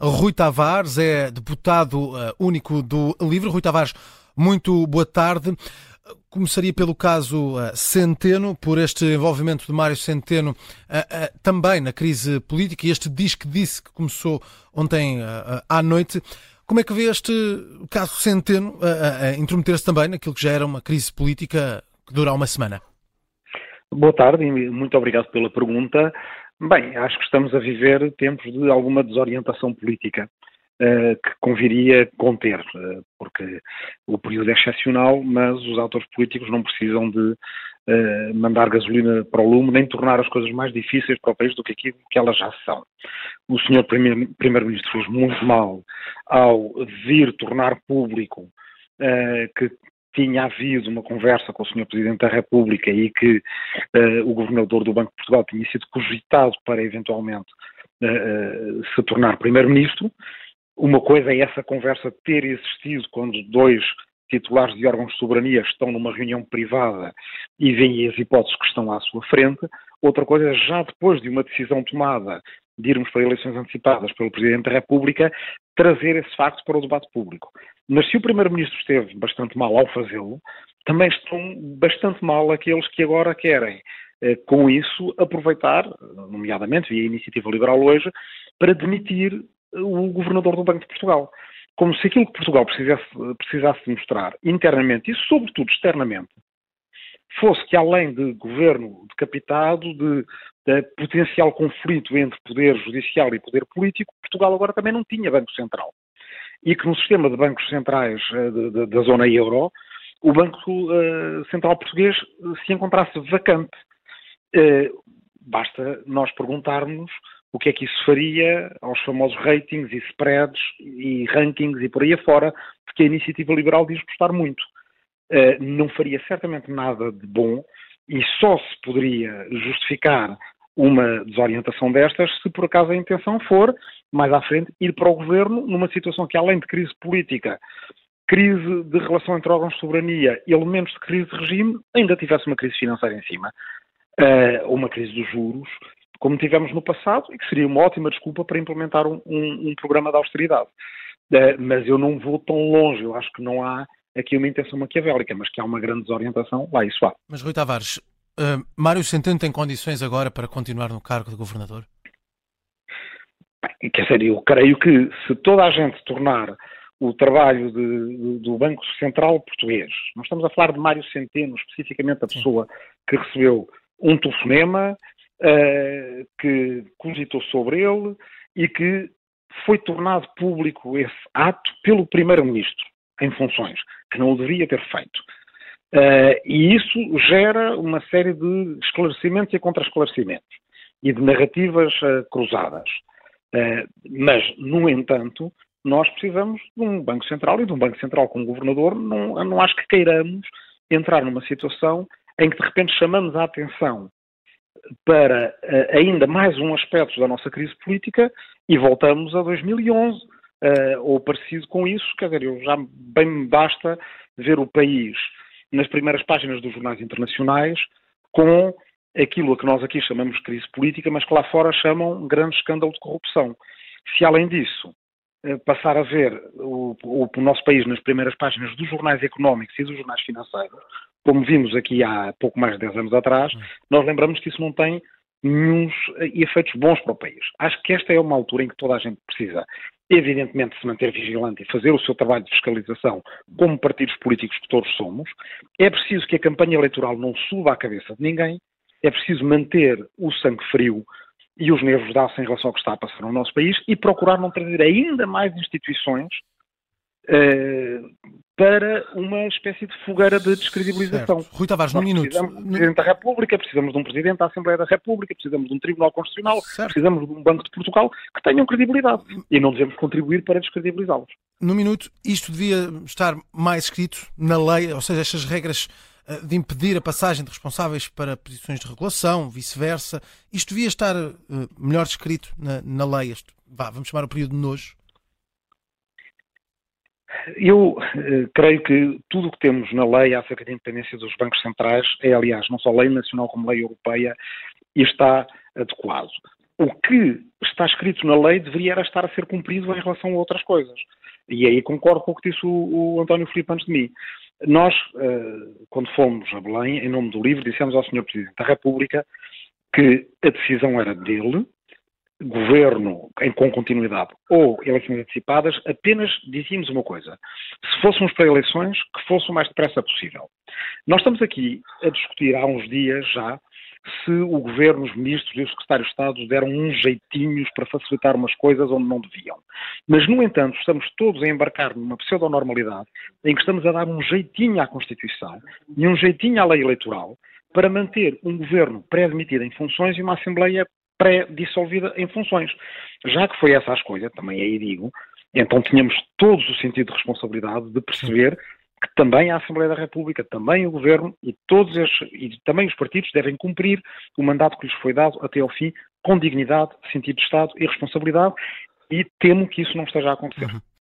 Rui Tavares, é deputado uh, único do LIVRE. Rui Tavares, muito boa tarde. Começaria pelo caso uh, Centeno, por este envolvimento de Mário Centeno uh, também na crise política, e este diz que disse que começou ontem à noite. Como é que vê este caso Centeno a intrometer-se também naquilo que já era uma crise política que dura uma semana? Boa tarde e muito obrigado pela pergunta. Bem, acho que estamos a viver tempos de alguma desorientação política uh, que conviria conter, uh, porque o período é excepcional, mas os autores políticos não precisam de uh, mandar gasolina para o lume nem tornar as coisas mais difíceis para o país do que aquilo que elas já são. O senhor Primeiro-Ministro fez muito mal ao vir tornar público que tinha havido uma conversa com o Sr. Presidente da República e que uh, o Governador do Banco de Portugal tinha sido cogitado para eventualmente uh, se tornar Primeiro-Ministro. Uma coisa é essa conversa ter existido quando dois titulares de órgãos de soberania estão numa reunião privada e veem as hipóteses que estão à sua frente. Outra coisa é já depois de uma decisão tomada de irmos para eleições antecipadas pelo Presidente da República, trazer esse facto para o debate público. Mas se o Primeiro-Ministro esteve bastante mal ao fazê-lo, também estão bastante mal aqueles que agora querem, eh, com isso, aproveitar, nomeadamente via Iniciativa Liberal hoje, para demitir o Governador do Banco de Portugal. Como se aquilo que Portugal precisasse, precisasse mostrar internamente e, sobretudo, externamente, fosse que além de governo decapitado, de, de, potencial conflito entre poder judicial e poder político, Portugal agora também não tinha Banco Central. E que no sistema de bancos centrais uh, de, de, da zona euro, o Banco uh, Central Português se encontrasse vacante. Basta nós perguntarmos o que é que isso faria aos famosos ratings e spreads e rankings e por aí afora, porque a iniciativa liberal diz gostar muito. Eh, não faria certamente nada de bom e só se poderia justificar uma desorientação destas se por acaso a intenção for, mais à frente, ir para o governo numa situação que, além de crise política, crise de relação entre órgãos de soberania, elementos de crise de regime, ainda tivesse uma crise financeira em cima, uh, uma crise dos juros, como tivemos no passado, e que seria uma ótima desculpa para implementar um, um, um programa de austeridade. Uh, mas eu não vou tão longe, eu acho que não há aqui uma intenção maquiavélica, mas que há uma grande desorientação, lá isso há. Mas Rui Tavares, uh, Mário Centeno tem condições agora para continuar no cargo de governador? Bem, quer dizer, eu creio que se toda a gente tornar o trabalho de, do Banco Central Português, nós estamos a falar de Mário Centeno, especificamente a pessoa Sim. que recebeu um telefonema, uh, que cogitou sobre ele e que foi tornado público esse ato pelo Primeiro-Ministro em funções, que não o deveria ter feito. Uh, e isso gera uma série de esclarecimentos e contra-esclarecimentos e de narrativas uh, cruzadas. Uh, mas, no entanto, nós precisamos de um Banco Central e de um Banco Central com governador. Não, não acho que queiramos entrar numa situação em que de repente chamamos a atenção para ainda mais um aspecto da nossa crise política e voltamos a 2011 uh, ou parecido com isso, quer dizer, eu já bem me basta ver o país nas primeiras páginas dos jornais internacionais com aquilo a que nós aqui chamamos de crise política, mas que lá fora chamam grande escândalo de corrupção. Se além disso uh, passar a ver o, o, o nosso país nas primeiras páginas dos jornais económicos e dos jornais financeiros, como vimos aqui há pouco mais de 10 anos atrás, hum. nós lembramos que isso não tem nenhum efeitos bons para o país. Acho que esta é uma altura em que toda a gente precisa evidentemente, se manter vigilante e fazer o seu trabalho de fiscalização, como partidos políticos que todos somos. É preciso que a campanha eleitoral não suba à cabeça de ninguém, é preciso manter o sangue frio e os nervos aço em relação ao que está a passar no nosso país e procurar não trazer ainda mais instituições uh, para uma espécie de fogueira de descredibilização. Certo. Rui Tavares, num minuto. Precisamos de um Presidente da República, precisamos de um Presidente da Assembleia da República, precisamos de um Tribunal Constitucional, certo. precisamos de um Banco de Portugal que tenham credibilidade e não devemos contribuir para descredibilizá-los. Num minuto, isto devia estar mais escrito na lei, ou seja, estas regras eh, de impedir a passagem de responsáveis para posições de regulação, vice-versa, isto devia estar uh, melhor escrito na, na lei, este, vá, vamos chamar o período de nojo? Eu eh, creio que tudo o que temos na lei acerca da independência dos bancos centrais é, aliás, não só lei nacional como lei europeia, e está adequado. O que está escrito na lei deveria estar a ser cumprido em relação a outras coisas. E aí concordo com o que disse o, o António Filipe antes de mim. Nós, uh, quando fomos a Belém, em nome do livro, dissemos ao Sr. Presidente da República que a decisão era dele, governo em, com continuidade ou eleições antecipadas, apenas dizíamos uma coisa: se fôssemos para eleições, que fosse o mais depressa possível. Nós estamos aqui a discutir há uns dias já se o governo, os ministros e o secretário de Estado deram uns jeitinhos para facilitar umas coisas onde não deviam. Mas, no entanto, estamos todos a embarcar numa pseudo-normalidade em que estamos a dar um jeitinho à Constituição e um jeitinho à lei eleitoral para manter um governo pré-admitido em funções e uma Assembleia pré-dissolvida em funções. Já que foi essa a escolha, também aí digo, então tínhamos todos o sentido de responsabilidade de perceber que também a Assembleia da República, também o Governo e todos estes, e também os partidos devem cumprir o mandato que lhes foi dado até ao fim, com dignidade, sentido de Estado e responsabilidade, e temo que isso não esteja a acontecer. Uhum.